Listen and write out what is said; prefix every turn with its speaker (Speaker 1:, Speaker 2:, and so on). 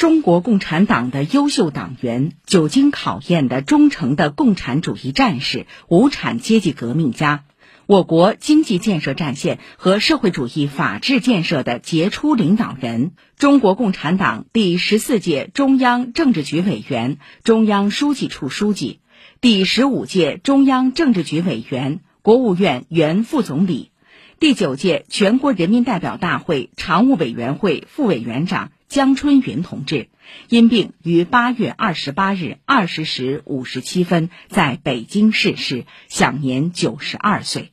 Speaker 1: 中国共产党的优秀党员、久经考验的忠诚的共产主义战士、无产阶级革命家，我国经济建设战线和社会主义法治建设的杰出领导人，中国共产党第十四届中央政治局委员、中央书记处书记，第十五届中央政治局委员、国务院原副总理，第九届全国人民代表大会常务委员会副委员长。江春云同志因病于八月二十八日二十时五十七分在北京逝世，享年九十二岁。